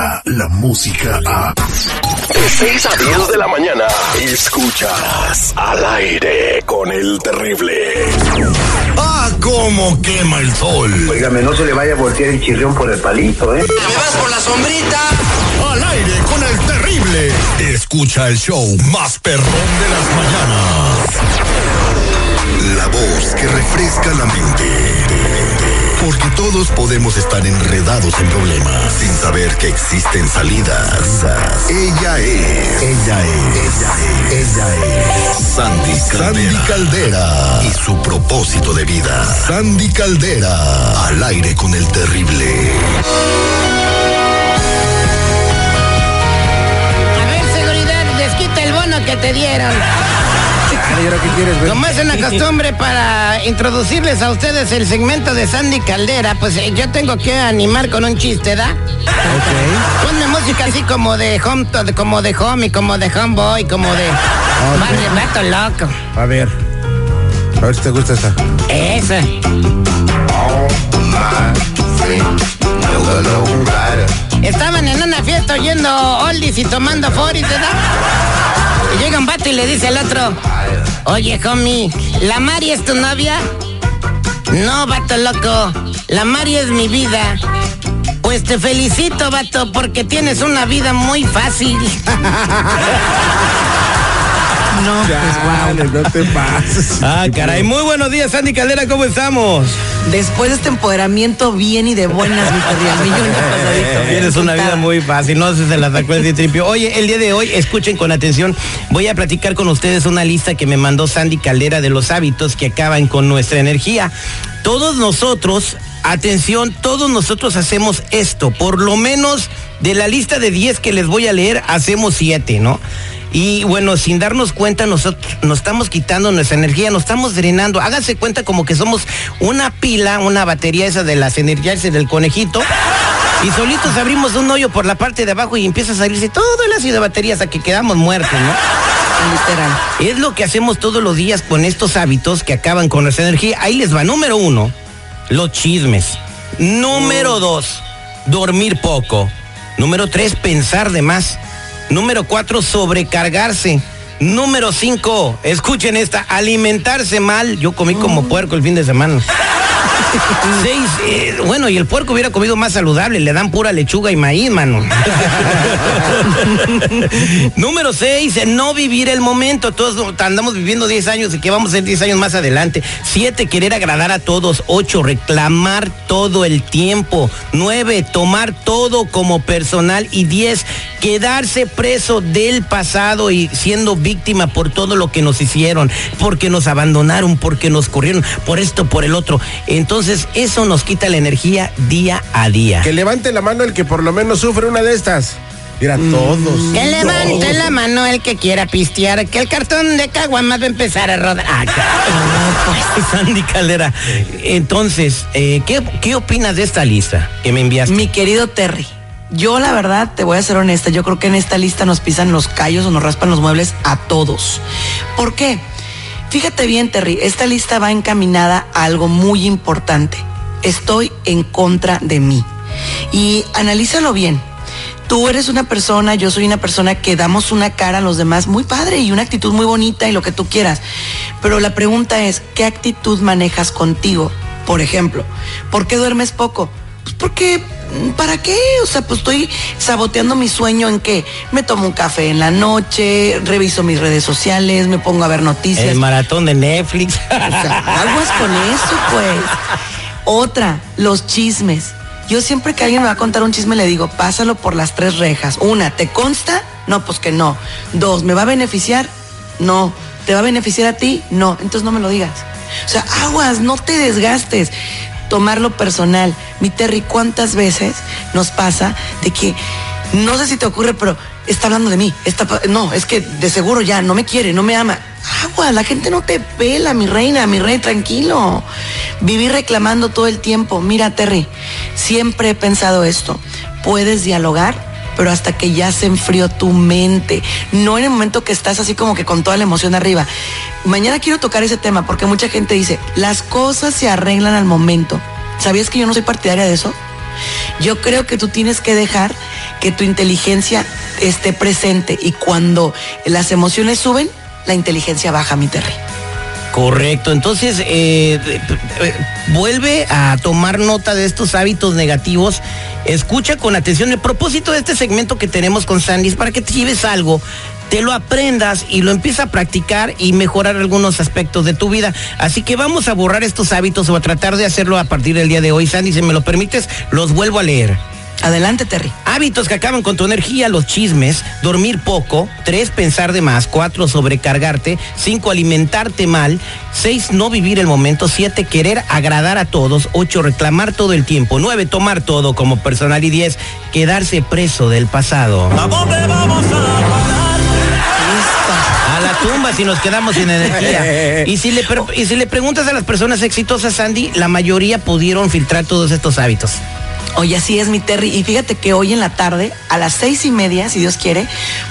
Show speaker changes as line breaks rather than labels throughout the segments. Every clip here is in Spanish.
Llega la música a... De 6 a 10 de la mañana, escuchas al aire con el terrible. ¡Ah, cómo quema el sol!
Óigame, no se le vaya a voltear el chirrión por el palito, ¿eh?
¡Me vas por la sombrita!
Al aire con el terrible. Escucha el show más perrón de las mañanas. La voz que refresca la mente. Porque todos podemos estar enredados en problemas sin saber que existen salidas. Ella es. Ella es. Ella es. Ella es. Sandy Caldera. Sandy Caldera. Y su propósito de vida. Sandy Caldera. Al aire con el terrible.
A ver, seguridad, desquita el bono que te dieron.
¿Qué quieres ver?
Como es una costumbre para introducirles a ustedes el segmento de Sandy Caldera, pues eh, yo tengo que animar con un chiste, ¿da?
Ok.
Ponme música así como de home, como de homie, como de homeboy, como de barrio vato loco.
A ver. A ver si te gusta esa.
Esa. Estaban en una fiesta oyendo oldies y tomando foris, ¿verdad? Llega un vato y le dice al otro, oye, homie, ¿la Mari es tu novia? No, vato loco, la Mari es mi vida. Pues te felicito, vato, porque tienes una vida muy fácil.
No,
Dale, no te pases.
Ah, caray. Muy buenos días, Sandy Caldera, ¿cómo estamos?
Después de este empoderamiento bien y de buenas, mi millón.
Tienes una vida muy fácil, no se la sacó el tripio. Oye, el día de hoy, escuchen con atención, voy a platicar con ustedes una lista que me mandó Sandy Caldera de los hábitos que acaban con nuestra energía. Todos nosotros, atención, todos nosotros hacemos esto, por lo menos de la lista de 10 que les voy a leer, hacemos 7, ¿no? Y bueno, sin darnos cuenta, nosotros nos estamos quitando nuestra energía, nos estamos drenando. Háganse cuenta como que somos una pila, una batería esa de las energías del conejito. Y solitos abrimos un hoyo por la parte de abajo y empieza a salirse todo el ácido de batería hasta que quedamos muertos, ¿no?
Literal.
Es lo que hacemos todos los días con estos hábitos que acaban con nuestra energía. Ahí les va. Número uno, los chismes. Número dos, dormir poco. Número tres, pensar de más. Número cuatro, sobrecargarse. Número cinco, escuchen esta, alimentarse mal. Yo comí como puerco el fin de semana. Seis, eh, bueno, y el puerco hubiera comido más saludable, le dan pura lechuga y maíz, mano. Número seis, eh, no vivir el momento. Todos andamos viviendo 10 años y que vamos a ser 10 años más adelante. Siete, querer agradar a todos. Ocho, reclamar todo el tiempo. Nueve, tomar todo como personal. Y diez, quedarse preso del pasado y siendo víctima por todo lo que nos hicieron, porque nos abandonaron, porque nos corrieron, por esto, por el otro. Entonces, eso nos quita la energía día a día.
Que levante la mano el que por lo menos sufre una de estas. Mira, todos.
Que levante la mano el que quiera pistear, que el cartón de caguamas va a empezar a rodar. Ah,
Pues, Sandy Caldera. Entonces, eh, ¿qué, ¿qué opinas de esta lista que me enviaste?
Mi querido Terry, yo la verdad te voy a ser honesta, yo creo que en esta lista nos pisan los callos o nos raspan los muebles a todos. ¿Por qué? Fíjate bien, Terry, esta lista va encaminada a algo muy importante. Estoy en contra de mí. Y analízalo bien. Tú eres una persona, yo soy una persona que damos una cara a los demás muy padre y una actitud muy bonita y lo que tú quieras. Pero la pregunta es, ¿qué actitud manejas contigo? Por ejemplo, ¿por qué duermes poco? Pues porque, ¿para qué? O sea, pues estoy saboteando mi sueño en que me tomo un café en la noche, reviso mis redes sociales, me pongo a ver noticias.
El maratón de Netflix.
O sea, aguas con eso, pues. Otra, los chismes. Yo siempre que alguien me va a contar un chisme le digo, pásalo por las tres rejas. Una, ¿te consta? No, pues que no. Dos, ¿me va a beneficiar? No. ¿Te va a beneficiar a ti? No. Entonces no me lo digas. O sea, aguas, no te desgastes. Tomarlo personal. Mi Terry, ¿cuántas veces nos pasa de que, no sé si te ocurre, pero está hablando de mí? No, es que de seguro ya no me quiere, no me ama. Agua, la gente no te pela, mi reina, mi rey, tranquilo. Vivir reclamando todo el tiempo. Mira, Terry, siempre he pensado esto. Puedes dialogar, pero hasta que ya se enfrió tu mente. No en el momento que estás así como que con toda la emoción arriba. Mañana quiero tocar ese tema porque mucha gente dice, las cosas se arreglan al momento. ¿Sabías que yo no soy partidaria de eso? Yo creo que tú tienes que dejar que tu inteligencia esté presente y cuando las emociones suben, la inteligencia baja, mi Terry.
Correcto, entonces eh, eh, vuelve a tomar nota de estos hábitos negativos, escucha con atención. El propósito de este segmento que tenemos con Sandy es para que te lleves algo, te lo aprendas y lo empieces a practicar y mejorar algunos aspectos de tu vida. Así que vamos a borrar estos hábitos o a tratar de hacerlo a partir del día de hoy. Sandy, si me lo permites, los vuelvo a leer.
Adelante, Terry.
Hábitos que acaban con tu energía, los chismes, dormir poco, tres, pensar de más, cuatro, sobrecargarte, cinco, alimentarte mal, seis, no vivir el momento, siete, querer agradar a todos, ocho, reclamar todo el tiempo, nueve, tomar todo como personal y diez, quedarse preso del pasado. ¿A dónde vamos a a la tumba si nos quedamos sin energía. Y si, le, y si le preguntas a las personas exitosas, Sandy, la mayoría pudieron filtrar todos estos hábitos.
Oye, así es mi Terry. Y fíjate que hoy en la tarde, a las seis y media, si Dios quiere,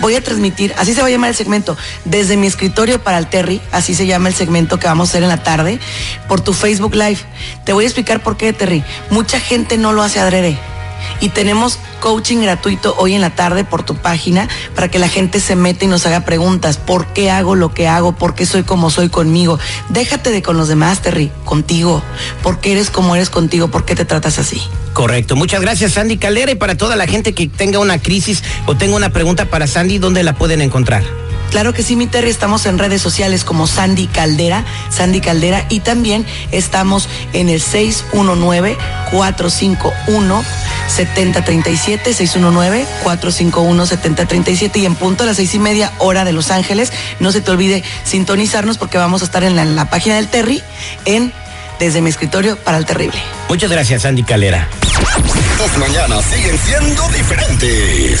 voy a transmitir, así se va a llamar el segmento, desde mi escritorio para el Terry, así se llama el segmento que vamos a hacer en la tarde, por tu Facebook Live. Te voy a explicar por qué, Terry. Mucha gente no lo hace adrede y tenemos coaching gratuito hoy en la tarde por tu página para que la gente se meta y nos haga preguntas. ¿Por qué hago lo que hago? ¿Por qué soy como soy conmigo? Déjate de con los demás, Terry, contigo. ¿Por qué eres como eres contigo? ¿Por qué te tratas así?
Correcto. Muchas gracias, Sandy Caldera. Y para toda la gente que tenga una crisis o tenga una pregunta para Sandy, ¿dónde la pueden encontrar?
Claro que sí, mi Terry, estamos en redes sociales como Sandy Caldera, Sandy Caldera, y también estamos en el 619-451-7037, 619-451-7037, y en punto a las seis y media hora de Los Ángeles. No se te olvide sintonizarnos porque vamos a estar en la, la página del Terry en Desde mi escritorio para el terrible.
Muchas gracias, Sandy Caldera.
Tus mañanas siguen siendo diferentes.